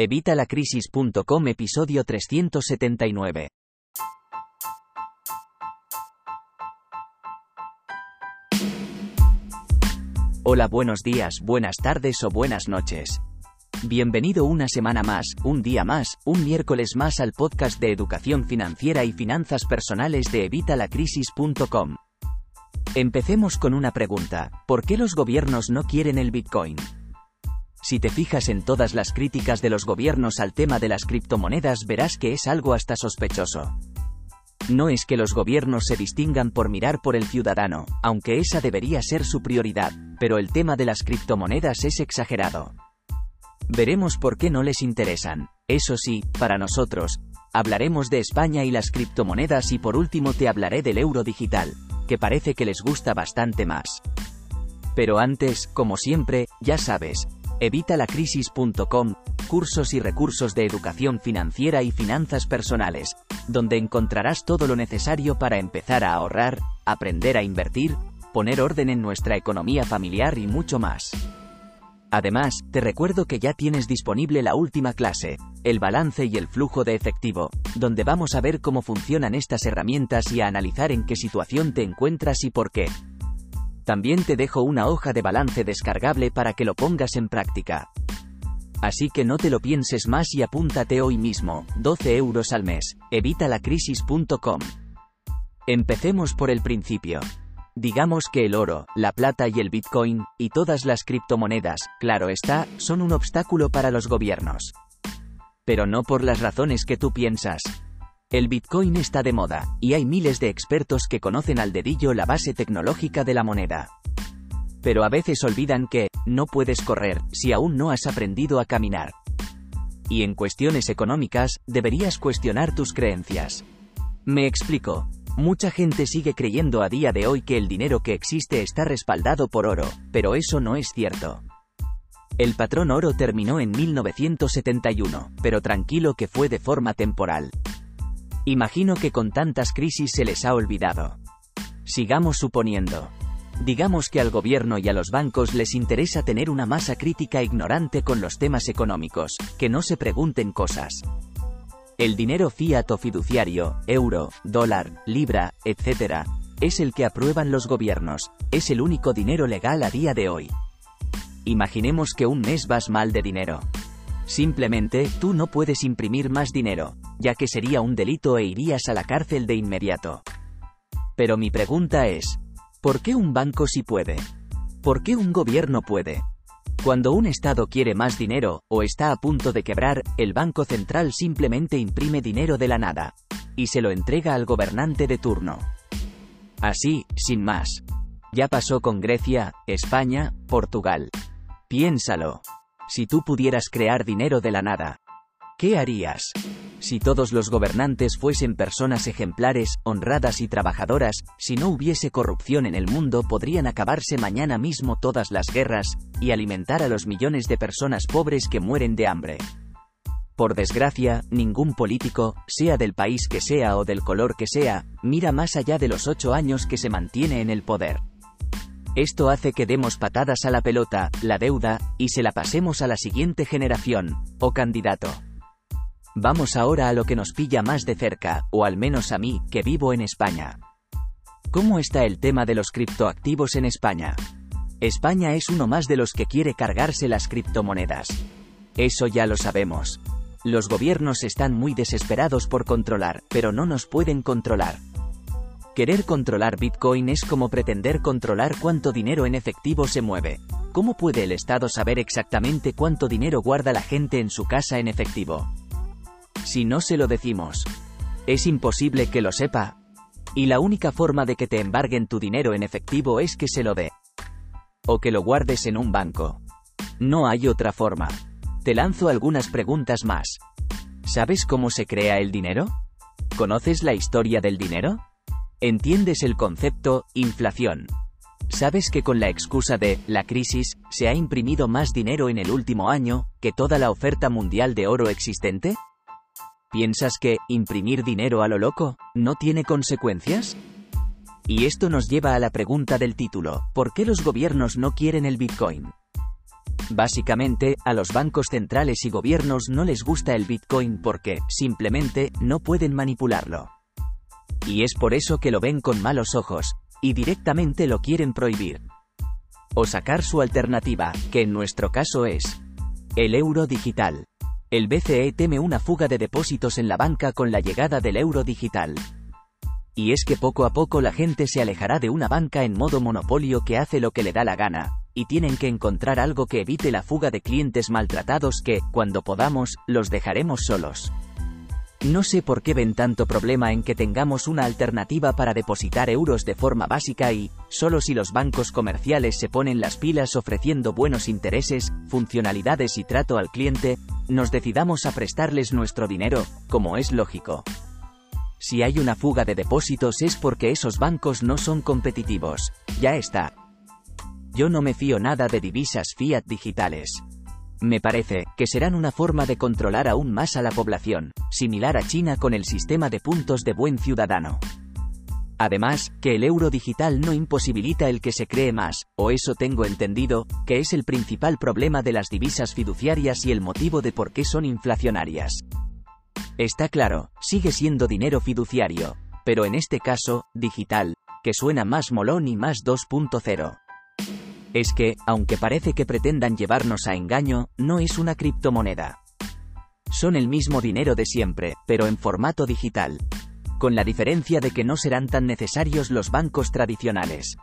Evitalacrisis.com episodio 379. Hola, buenos días, buenas tardes o buenas noches. Bienvenido una semana más, un día más, un miércoles más al podcast de educación financiera y finanzas personales de evitalacrisis.com. Empecemos con una pregunta, ¿por qué los gobiernos no quieren el Bitcoin? Si te fijas en todas las críticas de los gobiernos al tema de las criptomonedas verás que es algo hasta sospechoso. No es que los gobiernos se distingan por mirar por el ciudadano, aunque esa debería ser su prioridad, pero el tema de las criptomonedas es exagerado. Veremos por qué no les interesan. Eso sí, para nosotros, hablaremos de España y las criptomonedas y por último te hablaré del euro digital, que parece que les gusta bastante más. Pero antes, como siempre, ya sabes, Evitalacrisis.com, cursos y recursos de educación financiera y finanzas personales, donde encontrarás todo lo necesario para empezar a ahorrar, aprender a invertir, poner orden en nuestra economía familiar y mucho más. Además, te recuerdo que ya tienes disponible la última clase, el balance y el flujo de efectivo, donde vamos a ver cómo funcionan estas herramientas y a analizar en qué situación te encuentras y por qué. También te dejo una hoja de balance descargable para que lo pongas en práctica. Así que no te lo pienses más y apúntate hoy mismo, 12 euros al mes, evitalacrisis.com. Empecemos por el principio. Digamos que el oro, la plata y el bitcoin, y todas las criptomonedas, claro está, son un obstáculo para los gobiernos. Pero no por las razones que tú piensas, el Bitcoin está de moda, y hay miles de expertos que conocen al dedillo la base tecnológica de la moneda. Pero a veces olvidan que, no puedes correr, si aún no has aprendido a caminar. Y en cuestiones económicas, deberías cuestionar tus creencias. Me explico. Mucha gente sigue creyendo a día de hoy que el dinero que existe está respaldado por oro, pero eso no es cierto. El patrón oro terminó en 1971, pero tranquilo que fue de forma temporal. Imagino que con tantas crisis se les ha olvidado. Sigamos suponiendo. Digamos que al gobierno y a los bancos les interesa tener una masa crítica ignorante con los temas económicos, que no se pregunten cosas. El dinero fiat o fiduciario, euro, dólar, libra, etc., es el que aprueban los gobiernos, es el único dinero legal a día de hoy. Imaginemos que un mes vas mal de dinero. Simplemente, tú no puedes imprimir más dinero, ya que sería un delito e irías a la cárcel de inmediato. Pero mi pregunta es, ¿por qué un banco sí puede? ¿Por qué un gobierno puede? Cuando un Estado quiere más dinero, o está a punto de quebrar, el Banco Central simplemente imprime dinero de la nada, y se lo entrega al gobernante de turno. Así, sin más. Ya pasó con Grecia, España, Portugal. Piénsalo. Si tú pudieras crear dinero de la nada, ¿qué harías? Si todos los gobernantes fuesen personas ejemplares, honradas y trabajadoras, si no hubiese corrupción en el mundo podrían acabarse mañana mismo todas las guerras, y alimentar a los millones de personas pobres que mueren de hambre. Por desgracia, ningún político, sea del país que sea o del color que sea, mira más allá de los ocho años que se mantiene en el poder. Esto hace que demos patadas a la pelota, la deuda, y se la pasemos a la siguiente generación, o candidato. Vamos ahora a lo que nos pilla más de cerca, o al menos a mí, que vivo en España. ¿Cómo está el tema de los criptoactivos en España? España es uno más de los que quiere cargarse las criptomonedas. Eso ya lo sabemos. Los gobiernos están muy desesperados por controlar, pero no nos pueden controlar. Querer controlar Bitcoin es como pretender controlar cuánto dinero en efectivo se mueve. ¿Cómo puede el Estado saber exactamente cuánto dinero guarda la gente en su casa en efectivo? Si no se lo decimos, es imposible que lo sepa. Y la única forma de que te embarguen tu dinero en efectivo es que se lo dé. O que lo guardes en un banco. No hay otra forma. Te lanzo algunas preguntas más. ¿Sabes cómo se crea el dinero? ¿Conoces la historia del dinero? Entiendes el concepto, inflación. ¿Sabes que con la excusa de la crisis se ha imprimido más dinero en el último año que toda la oferta mundial de oro existente? ¿Piensas que imprimir dinero a lo loco no tiene consecuencias? Y esto nos lleva a la pregunta del título, ¿por qué los gobiernos no quieren el Bitcoin? Básicamente, a los bancos centrales y gobiernos no les gusta el Bitcoin porque, simplemente, no pueden manipularlo. Y es por eso que lo ven con malos ojos, y directamente lo quieren prohibir. O sacar su alternativa, que en nuestro caso es el euro digital. El BCE teme una fuga de depósitos en la banca con la llegada del euro digital. Y es que poco a poco la gente se alejará de una banca en modo monopolio que hace lo que le da la gana, y tienen que encontrar algo que evite la fuga de clientes maltratados que, cuando podamos, los dejaremos solos. No sé por qué ven tanto problema en que tengamos una alternativa para depositar euros de forma básica y, solo si los bancos comerciales se ponen las pilas ofreciendo buenos intereses, funcionalidades y trato al cliente, nos decidamos a prestarles nuestro dinero, como es lógico. Si hay una fuga de depósitos es porque esos bancos no son competitivos. Ya está. Yo no me fío nada de divisas fiat digitales. Me parece que serán una forma de controlar aún más a la población, similar a China con el sistema de puntos de buen ciudadano. Además, que el euro digital no imposibilita el que se cree más, o eso tengo entendido, que es el principal problema de las divisas fiduciarias y el motivo de por qué son inflacionarias. Está claro, sigue siendo dinero fiduciario, pero en este caso, digital, que suena más molón y más 2.0 es que, aunque parece que pretendan llevarnos a engaño, no es una criptomoneda. Son el mismo dinero de siempre, pero en formato digital. Con la diferencia de que no serán tan necesarios los bancos tradicionales.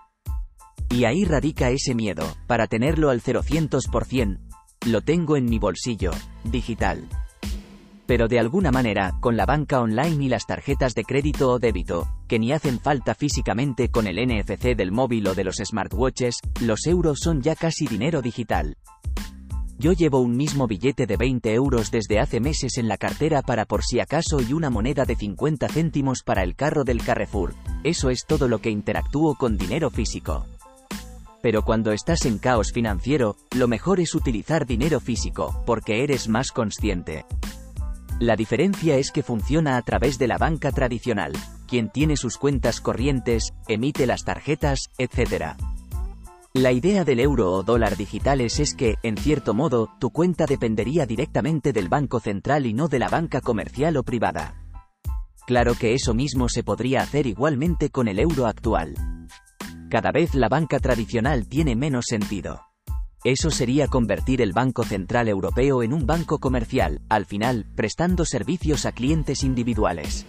Y ahí radica ese miedo, para tenerlo al 0%, lo tengo en mi bolsillo, digital pero de alguna manera, con la banca online y las tarjetas de crédito o débito, que ni hacen falta físicamente con el NFC del móvil o de los smartwatches, los euros son ya casi dinero digital. Yo llevo un mismo billete de 20 euros desde hace meses en la cartera para por si acaso y una moneda de 50 céntimos para el carro del Carrefour. Eso es todo lo que interactúo con dinero físico. Pero cuando estás en caos financiero, lo mejor es utilizar dinero físico, porque eres más consciente. La diferencia es que funciona a través de la banca tradicional, quien tiene sus cuentas corrientes, emite las tarjetas, etc. La idea del euro o dólar digitales es que, en cierto modo, tu cuenta dependería directamente del banco central y no de la banca comercial o privada. Claro que eso mismo se podría hacer igualmente con el euro actual. Cada vez la banca tradicional tiene menos sentido. Eso sería convertir el Banco Central Europeo en un banco comercial, al final, prestando servicios a clientes individuales.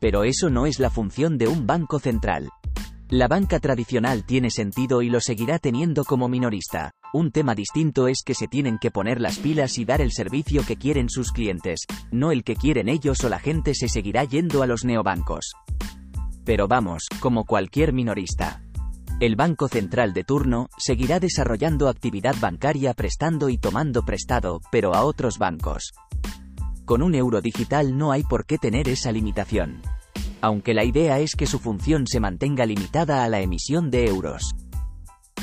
Pero eso no es la función de un banco central. La banca tradicional tiene sentido y lo seguirá teniendo como minorista. Un tema distinto es que se tienen que poner las pilas y dar el servicio que quieren sus clientes, no el que quieren ellos o la gente se seguirá yendo a los neobancos. Pero vamos, como cualquier minorista. El Banco Central de turno seguirá desarrollando actividad bancaria prestando y tomando prestado, pero a otros bancos. Con un euro digital no hay por qué tener esa limitación. Aunque la idea es que su función se mantenga limitada a la emisión de euros.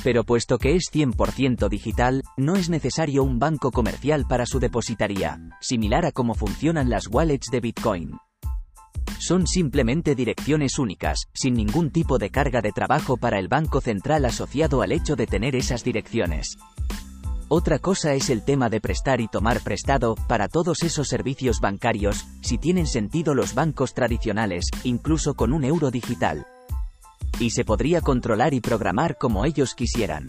Pero puesto que es 100% digital, no es necesario un banco comercial para su depositaría, similar a cómo funcionan las wallets de Bitcoin. Son simplemente direcciones únicas, sin ningún tipo de carga de trabajo para el Banco Central asociado al hecho de tener esas direcciones. Otra cosa es el tema de prestar y tomar prestado, para todos esos servicios bancarios, si tienen sentido los bancos tradicionales, incluso con un euro digital. Y se podría controlar y programar como ellos quisieran.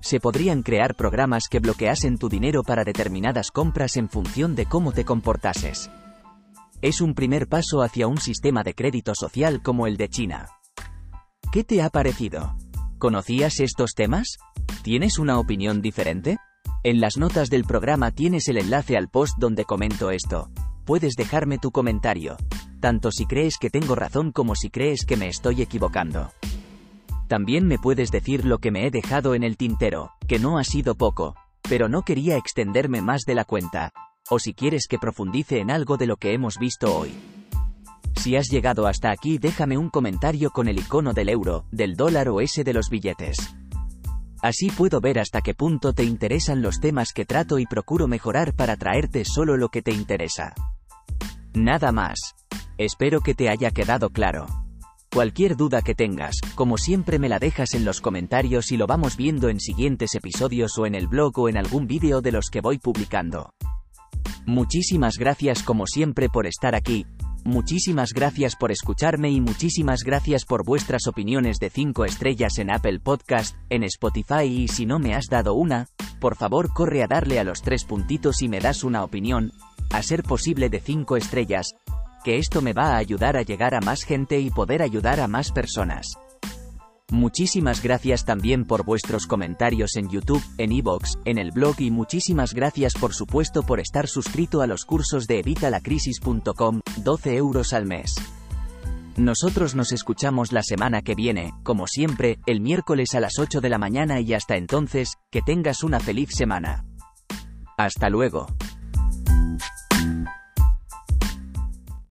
Se podrían crear programas que bloqueasen tu dinero para determinadas compras en función de cómo te comportases es un primer paso hacia un sistema de crédito social como el de China. ¿Qué te ha parecido? ¿Conocías estos temas? ¿Tienes una opinión diferente? En las notas del programa tienes el enlace al post donde comento esto. Puedes dejarme tu comentario, tanto si crees que tengo razón como si crees que me estoy equivocando. También me puedes decir lo que me he dejado en el tintero, que no ha sido poco, pero no quería extenderme más de la cuenta o si quieres que profundice en algo de lo que hemos visto hoy. Si has llegado hasta aquí déjame un comentario con el icono del euro, del dólar o ese de los billetes. Así puedo ver hasta qué punto te interesan los temas que trato y procuro mejorar para traerte solo lo que te interesa. Nada más. Espero que te haya quedado claro. Cualquier duda que tengas, como siempre me la dejas en los comentarios y lo vamos viendo en siguientes episodios o en el blog o en algún vídeo de los que voy publicando. Muchísimas gracias como siempre por estar aquí, muchísimas gracias por escucharme y muchísimas gracias por vuestras opiniones de 5 estrellas en Apple Podcast, en Spotify y si no me has dado una, por favor corre a darle a los tres puntitos y me das una opinión, a ser posible de 5 estrellas, que esto me va a ayudar a llegar a más gente y poder ayudar a más personas. Muchísimas gracias también por vuestros comentarios en YouTube, en iVoox, en el blog y muchísimas gracias por supuesto por estar suscrito a los cursos de evitalacrisis.com, 12 euros al mes. Nosotros nos escuchamos la semana que viene, como siempre, el miércoles a las 8 de la mañana y hasta entonces, que tengas una feliz semana. Hasta luego.